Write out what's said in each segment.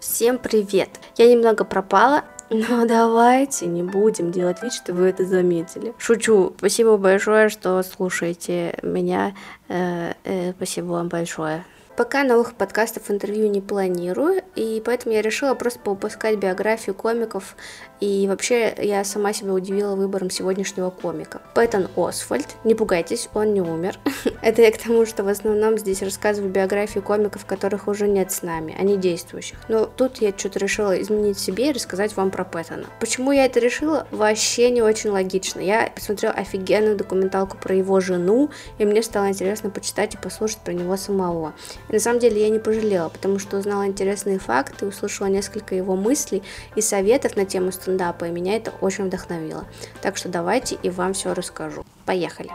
Всем привет! Я немного пропала, но давайте не будем делать вид, что вы это заметили. Шучу. Спасибо большое, что слушаете меня. Э, э, спасибо вам большое. Пока новых подкастов, интервью не планирую, и поэтому я решила просто поупускать биографию комиков, и вообще я сама себя удивила выбором сегодняшнего комика. Пэттон Освальд, не пугайтесь, он не умер. Это я к тому, что в основном здесь рассказываю биографию комиков, которых уже нет с нами, а не действующих. Но тут я что-то решила изменить себе и рассказать вам про Пэттона. Почему я это решила? Вообще не очень логично. Я посмотрела офигенную документалку про его жену, и мне стало интересно почитать и послушать про него самого. И на самом деле я не пожалела, потому что узнала интересные факты, услышала несколько его мыслей и советов на тему стендапа, и меня это очень вдохновило. Так что давайте и вам все расскажу. Поехали!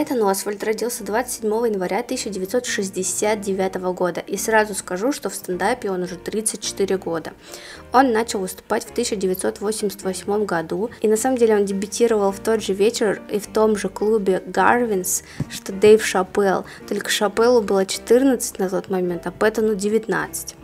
Пэттон Освальд родился 27 января 1969 года, и сразу скажу, что в стендапе он уже 34 года. Он начал выступать в 1988 году, и на самом деле он дебютировал в тот же вечер и в том же клубе Гарвинс, что Дэйв Шапелл, только Шапеллу было 14 на тот момент, а Пэттону 19.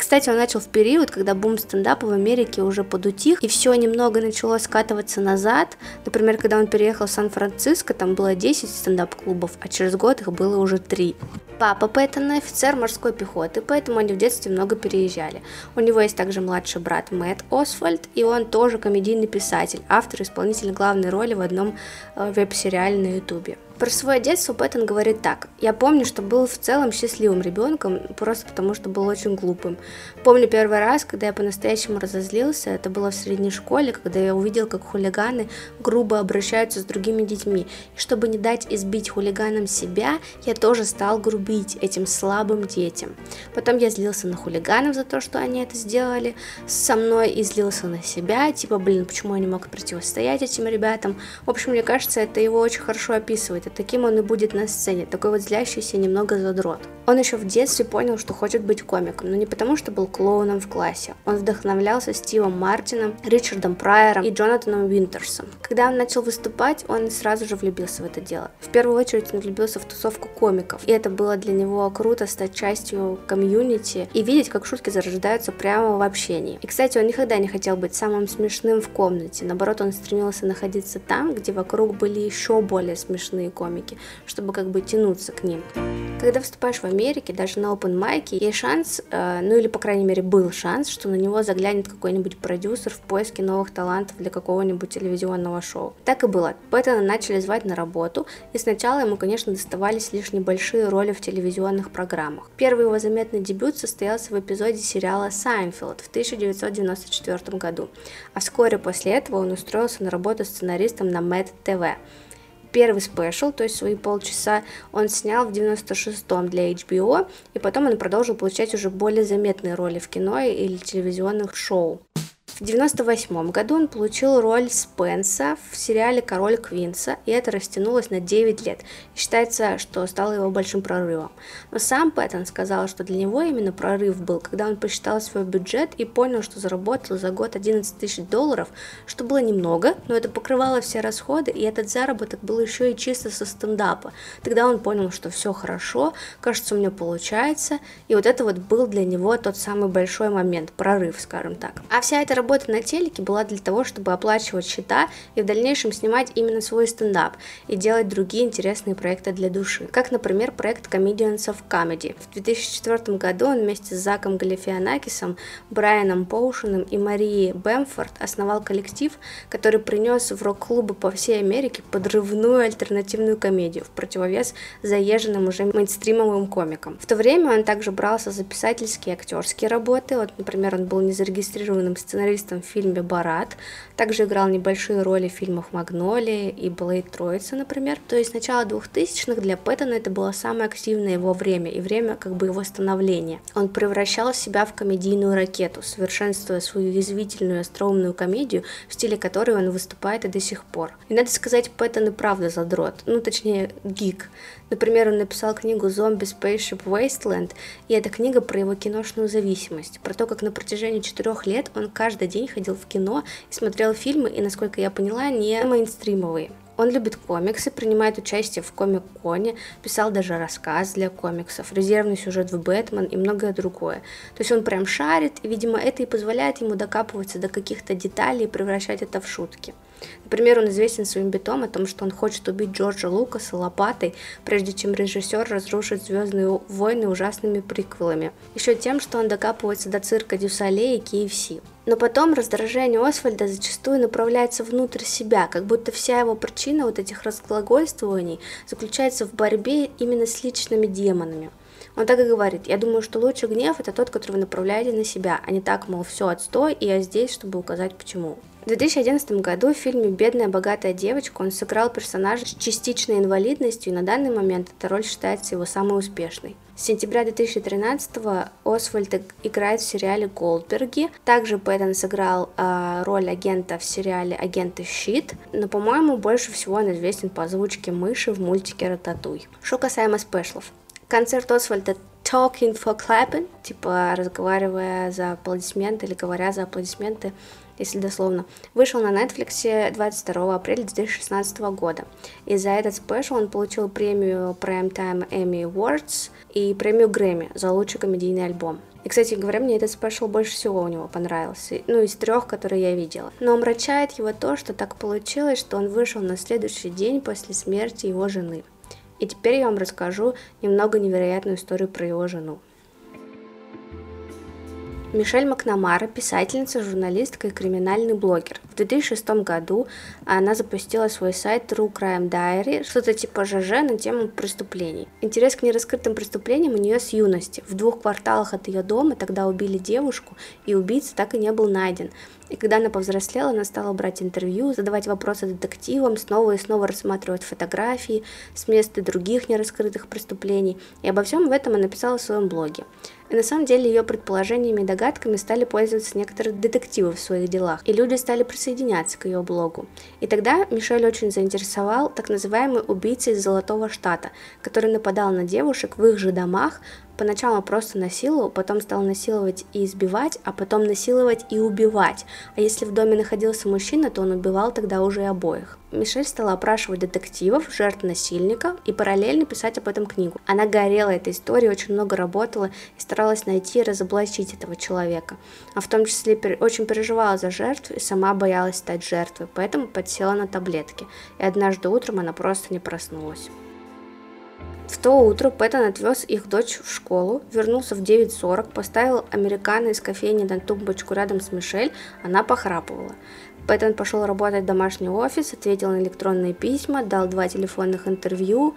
Кстати, он начал в период, когда бум стендапа в Америке уже подутих, и все немного начало скатываться назад. Например, когда он переехал в Сан-Франциско, там было 10 стендап-клубов, а через год их было уже 3. Папа Пэттона офицер морской пехоты, поэтому они в детстве много переезжали. У него есть также младший брат Мэтт Освальд, и он тоже комедийный писатель, автор и исполнитель главной роли в одном э, веб-сериале на ютубе. Про свое детство Пэттон говорит так. «Я помню, что был в целом счастливым ребенком, просто потому что был очень глупым. Помню первый раз, когда я по-настоящему разозлился, это было в средней школе, когда я увидел, как хулиганы грубо обращаются с другими детьми. И чтобы не дать избить хулиганам себя, я тоже стал грубить этим слабым детям. Потом я злился на хулиганов за то, что они это сделали со мной, и злился на себя, типа, блин, почему я не мог противостоять этим ребятам. В общем, мне кажется, это его очень хорошо описывает таким он и будет на сцене, такой вот злящийся немного задрот. Он еще в детстве понял, что хочет быть комиком, но не потому, что был клоуном в классе. Он вдохновлялся Стивом Мартином, Ричардом Прайером и Джонатаном Винтерсом. Когда он начал выступать, он сразу же влюбился в это дело. В первую очередь он влюбился в тусовку комиков, и это было для него круто стать частью комьюнити и видеть, как шутки зарождаются прямо в общении. И, кстати, он никогда не хотел быть самым смешным в комнате, наоборот, он стремился находиться там, где вокруг были еще более смешные комики, чтобы как бы тянуться к ним. Когда выступаешь в Америке, даже на open mic е, есть шанс, э, ну или по крайней мере был шанс, что на него заглянет какой-нибудь продюсер в поиске новых талантов для какого-нибудь телевизионного шоу. Так и было. Пэттона начали звать на работу, и сначала ему, конечно, доставались лишь небольшие роли в телевизионных программах. Первый его заметный дебют состоялся в эпизоде сериала «Seinfeld» в 1994 году, а вскоре после этого он устроился на работу сценаристом на MADtv первый спешл, то есть свои полчаса, он снял в 96-м для HBO, и потом он продолжил получать уже более заметные роли в кино или телевизионных шоу. В 1998 году он получил роль Спенса в сериале «Король Квинса», и это растянулось на 9 лет. И считается, что стало его большим прорывом. Но сам Пэттон сказал, что для него именно прорыв был, когда он посчитал свой бюджет и понял, что заработал за год 11 тысяч долларов, что было немного, но это покрывало все расходы, и этот заработок был еще и чисто со стендапа. Тогда он понял, что все хорошо, кажется, у меня получается, и вот это вот был для него тот самый большой момент, прорыв, скажем так. А вся эта работа работа на телеке была для того, чтобы оплачивать счета и в дальнейшем снимать именно свой стендап и делать другие интересные проекты для души, как, например, проект Comedians of Comedy. В 2004 году он вместе с Заком Галифианакисом, Брайаном Поушеном и Марией Бэмфорд основал коллектив, который принес в рок-клубы по всей Америке подрывную альтернативную комедию в противовес заезженным уже мейнстримовым комикам. В то время он также брался за писательские и актерские работы, вот, например, он был незарегистрированным сценаристом сценаристом в фильме «Барат», также играл небольшие роли в фильмах «Магнолия» и «Блейд Троица», например. То есть с начала 2000-х для Пэттона это было самое активное его время и время как бы его становления. Он превращал себя в комедийную ракету, совершенствуя свою язвительную остроумную комедию, в стиле которой он выступает и до сих пор. И надо сказать, Пэттон и правда задрот, ну точнее гик. Например, он написал книгу «Зомби Spaceship Wasteland», и эта книга про его киношную зависимость, про то, как на протяжении четырех лет он каждый день ходил в кино и смотрел фильмы, и, насколько я поняла, не мейнстримовые. Он любит комиксы, принимает участие в комик-коне, писал даже рассказ для комиксов, резервный сюжет в «Бэтмен» и многое другое. То есть он прям шарит, и, видимо, это и позволяет ему докапываться до каких-то деталей и превращать это в шутки. Например, он известен своим битом о том, что он хочет убить Джорджа Лукаса лопатой, прежде чем режиссер разрушит «Звездные войны» ужасными приквелами. Еще тем, что он докапывается до цирка Дюсале и KFC. Но потом раздражение Освальда зачастую направляется внутрь себя, как будто вся его причина вот этих разглагольствований заключается в борьбе именно с личными демонами. Он так и говорит, я думаю, что лучший гнев это тот, который вы направляете на себя, а не так, мол, все отстой, и я здесь, чтобы указать почему. В 2011 году в фильме «Бедная богатая девочка» он сыграл персонажа с частичной инвалидностью, и на данный момент эта роль считается его самой успешной. С сентября 2013 Освальд играет в сериале «Голдберги». Также Пэттон сыграл э, роль агента в сериале «Агенты Щит», но, по-моему, больше всего он известен по озвучке мыши в мультике «Рататуй». Что касаемо спешлов. Концерт Освальда Talking for Clapping, типа разговаривая за аплодисменты или говоря за аплодисменты, если дословно, вышел на Netflix 22 апреля 2016 года. И за этот special он получил премию Primetime Emmy Awards и премию Грэмми за лучший комедийный альбом. И, кстати говоря, мне этот special больше всего у него понравился, ну, из трех, которые я видела. Но омрачает его то, что так получилось, что он вышел на следующий день после смерти его жены. И теперь я вам расскажу немного невероятную историю про его жену. Мишель Макнамара, писательница, журналистка и криминальный блогер. В 2006 году она запустила свой сайт True Crime Diary, что-то типа ЖЖ на тему преступлений. Интерес к нераскрытым преступлениям у нее с юности. В двух кварталах от ее дома тогда убили девушку, и убийца так и не был найден. И когда она повзрослела, она стала брать интервью, задавать вопросы детективам, снова и снова рассматривать фотографии с места других нераскрытых преступлений. И обо всем этом она написала в своем блоге. И на самом деле ее предположениями и догадками стали пользоваться некоторые детективы в своих делах, и люди стали присоединяться к ее блогу. И тогда Мишель очень заинтересовал так называемый убийца из Золотого Штата, который нападал на девушек в их же домах, Поначалу просто насиловал, потом стал насиловать и избивать, а потом насиловать и убивать. А если в доме находился мужчина, то он убивал тогда уже и обоих. Мишель стала опрашивать детективов, жертв насильника и параллельно писать об этом книгу. Она горела этой историей, очень много работала и старалась найти и разоблачить этого человека. А в том числе очень переживала за жертву и сама боялась стать жертвой, поэтому подсела на таблетки. И однажды утром она просто не проснулась. В то утро Пэттон отвез их дочь в школу, вернулся в 9.40, поставил американо из кофейни на тумбочку рядом с Мишель, она похрапывала. Пэттон пошел работать в домашний офис, ответил на электронные письма, дал два телефонных интервью,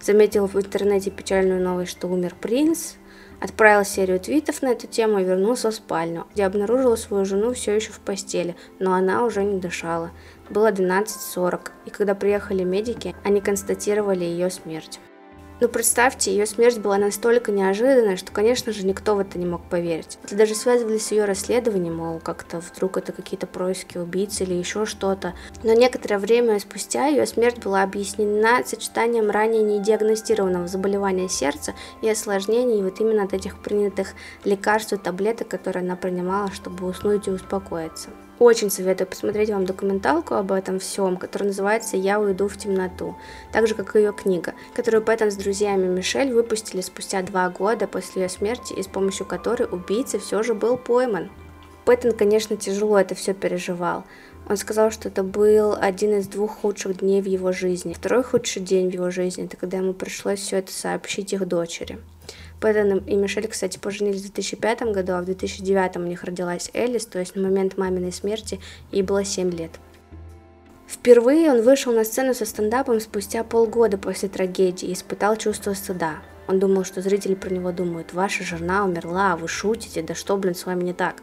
заметил в интернете печальную новость, что умер принц, отправил серию твитов на эту тему и вернулся в спальню, где обнаружил свою жену все еще в постели, но она уже не дышала. Было 12.40, и когда приехали медики, они констатировали ее смерть. Но ну, представьте, ее смерть была настолько неожиданной, что, конечно же, никто в это не мог поверить. Это даже связывали с ее расследованием, мол, как-то вдруг это какие-то происки убийц или еще что-то. Но некоторое время спустя ее смерть была объяснена сочетанием ранее недиагностированного заболевания сердца и осложнений вот именно от этих принятых лекарств и таблеток, которые она принимала, чтобы уснуть и успокоиться. Очень советую посмотреть вам документалку об этом всем, которая называется «Я уйду в темноту», так же, как и ее книга, которую Пэттон с друзьями Мишель выпустили спустя два года после ее смерти и с помощью которой убийца все же был пойман. Пэттон, конечно, тяжело это все переживал. Он сказал, что это был один из двух худших дней в его жизни. Второй худший день в его жизни – это когда ему пришлось все это сообщить их дочери. Пэттон и Мишель, кстати, поженились в 2005 году, а в 2009 у них родилась Элис, то есть на момент маминой смерти ей было 7 лет. Впервые он вышел на сцену со стендапом спустя полгода после трагедии и испытал чувство стыда. Он думал, что зрители про него думают, ваша жена умерла, вы шутите, да что, блин, с вами не так.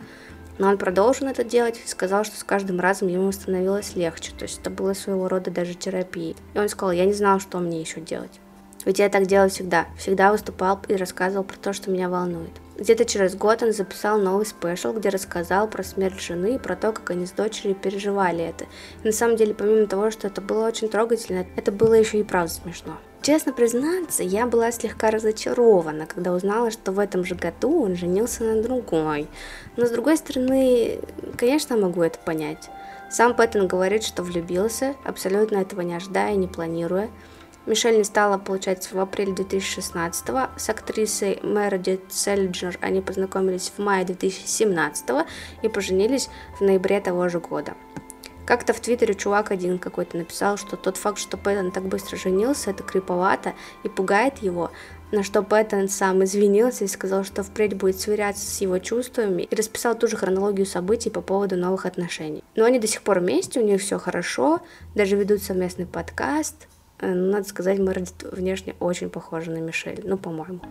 Но он продолжил это делать и сказал, что с каждым разом ему становилось легче. То есть это было своего рода даже терапией. И он сказал, я не знал, что мне еще делать. Ведь я так делал всегда. Всегда выступал и рассказывал про то, что меня волнует. Где-то через год он записал новый спешл, где рассказал про смерть жены и про то, как они с дочерью переживали это. И на самом деле, помимо того, что это было очень трогательно, это было еще и правда смешно. Честно признаться, я была слегка разочарована, когда узнала, что в этом же году он женился на другой. Но с другой стороны, конечно, могу это понять. Сам Пэттон говорит, что влюбился, абсолютно этого не ожидая и не планируя. Мишель не стала, получается, в апреле 2016 с актрисой Мередит Селлиджер они познакомились в мае 2017 и поженились в ноябре того же года. Как-то в Твиттере чувак один какой-то написал, что тот факт, что Пэттон так быстро женился, это криповато и пугает его, на что Пэттон сам извинился и сказал, что впредь будет сверяться с его чувствами и расписал ту же хронологию событий по поводу новых отношений. Но они до сих пор вместе, у них все хорошо, даже ведут совместный подкаст. Э, надо сказать, Мередит внешне очень похожа на Мишель, ну, по-моему.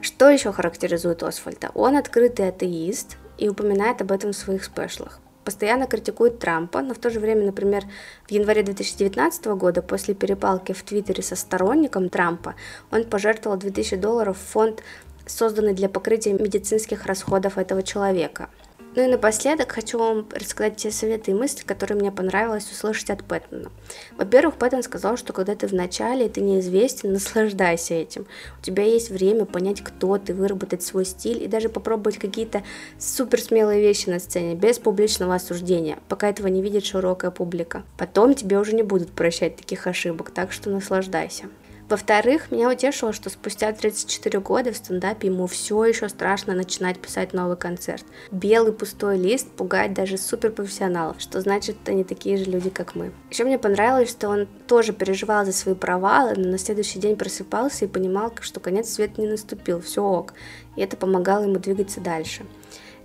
Что еще характеризует Освальда? Он открытый атеист и упоминает об этом в своих спешлах постоянно критикует Трампа, но в то же время, например, в январе 2019 года, после перепалки в Твиттере со сторонником Трампа, он пожертвовал 2000 долларов в фонд, созданный для покрытия медицинских расходов этого человека – ну и напоследок хочу вам рассказать те советы и мысли, которые мне понравилось услышать от Пэттона. Во-первых, Пэттон сказал, что когда ты в начале и ты неизвестен, наслаждайся этим. У тебя есть время понять, кто ты, выработать свой стиль и даже попробовать какие-то супер смелые вещи на сцене, без публичного осуждения, пока этого не видит широкая публика. Потом тебе уже не будут прощать таких ошибок, так что наслаждайся. Во-вторых, меня утешило, что спустя 34 года в стендапе ему все еще страшно начинать писать новый концерт. Белый пустой лист пугает даже суперпрофессионалов, что значит, они такие же люди, как мы. Еще мне понравилось, что он тоже переживал за свои провалы, но на следующий день просыпался и понимал, что конец света не наступил, все ок, и это помогало ему двигаться дальше.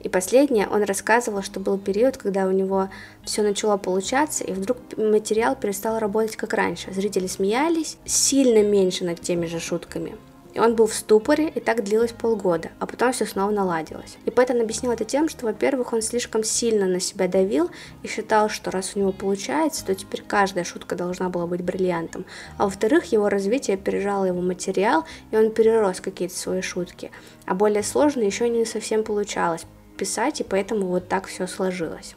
И последнее, он рассказывал, что был период, когда у него все начало получаться, и вдруг материал перестал работать как раньше. Зрители смеялись сильно меньше над теми же шутками. И он был в ступоре, и так длилось полгода, а потом все снова наладилось. И Пэттон объяснил это тем, что, во-первых, он слишком сильно на себя давил и считал, что раз у него получается, то теперь каждая шутка должна была быть бриллиантом. А во-вторых, его развитие опережало его материал, и он перерос какие-то свои шутки. А более сложные еще не совсем получалось, писать, и поэтому вот так все сложилось.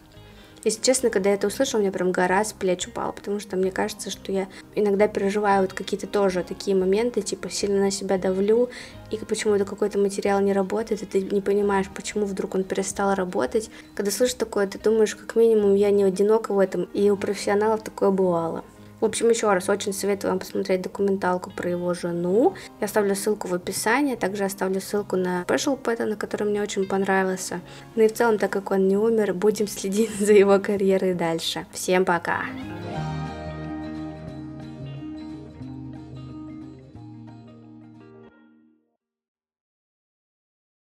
Если честно, когда я это услышала, у меня прям гора с плеч упала, потому что мне кажется, что я иногда переживаю вот какие-то тоже такие моменты, типа сильно на себя давлю, и почему-то какой-то материал не работает, и ты не понимаешь, почему вдруг он перестал работать. Когда слышишь такое, ты думаешь, как минимум, я не одинока в этом, и у профессионалов такое бывало. В общем, еще раз, очень советую вам посмотреть документалку про его жену. Я оставлю ссылку в описании, также оставлю ссылку на Special Пэттона, который мне очень понравился. Ну и в целом, так как он не умер, будем следить за его карьерой дальше. Всем пока!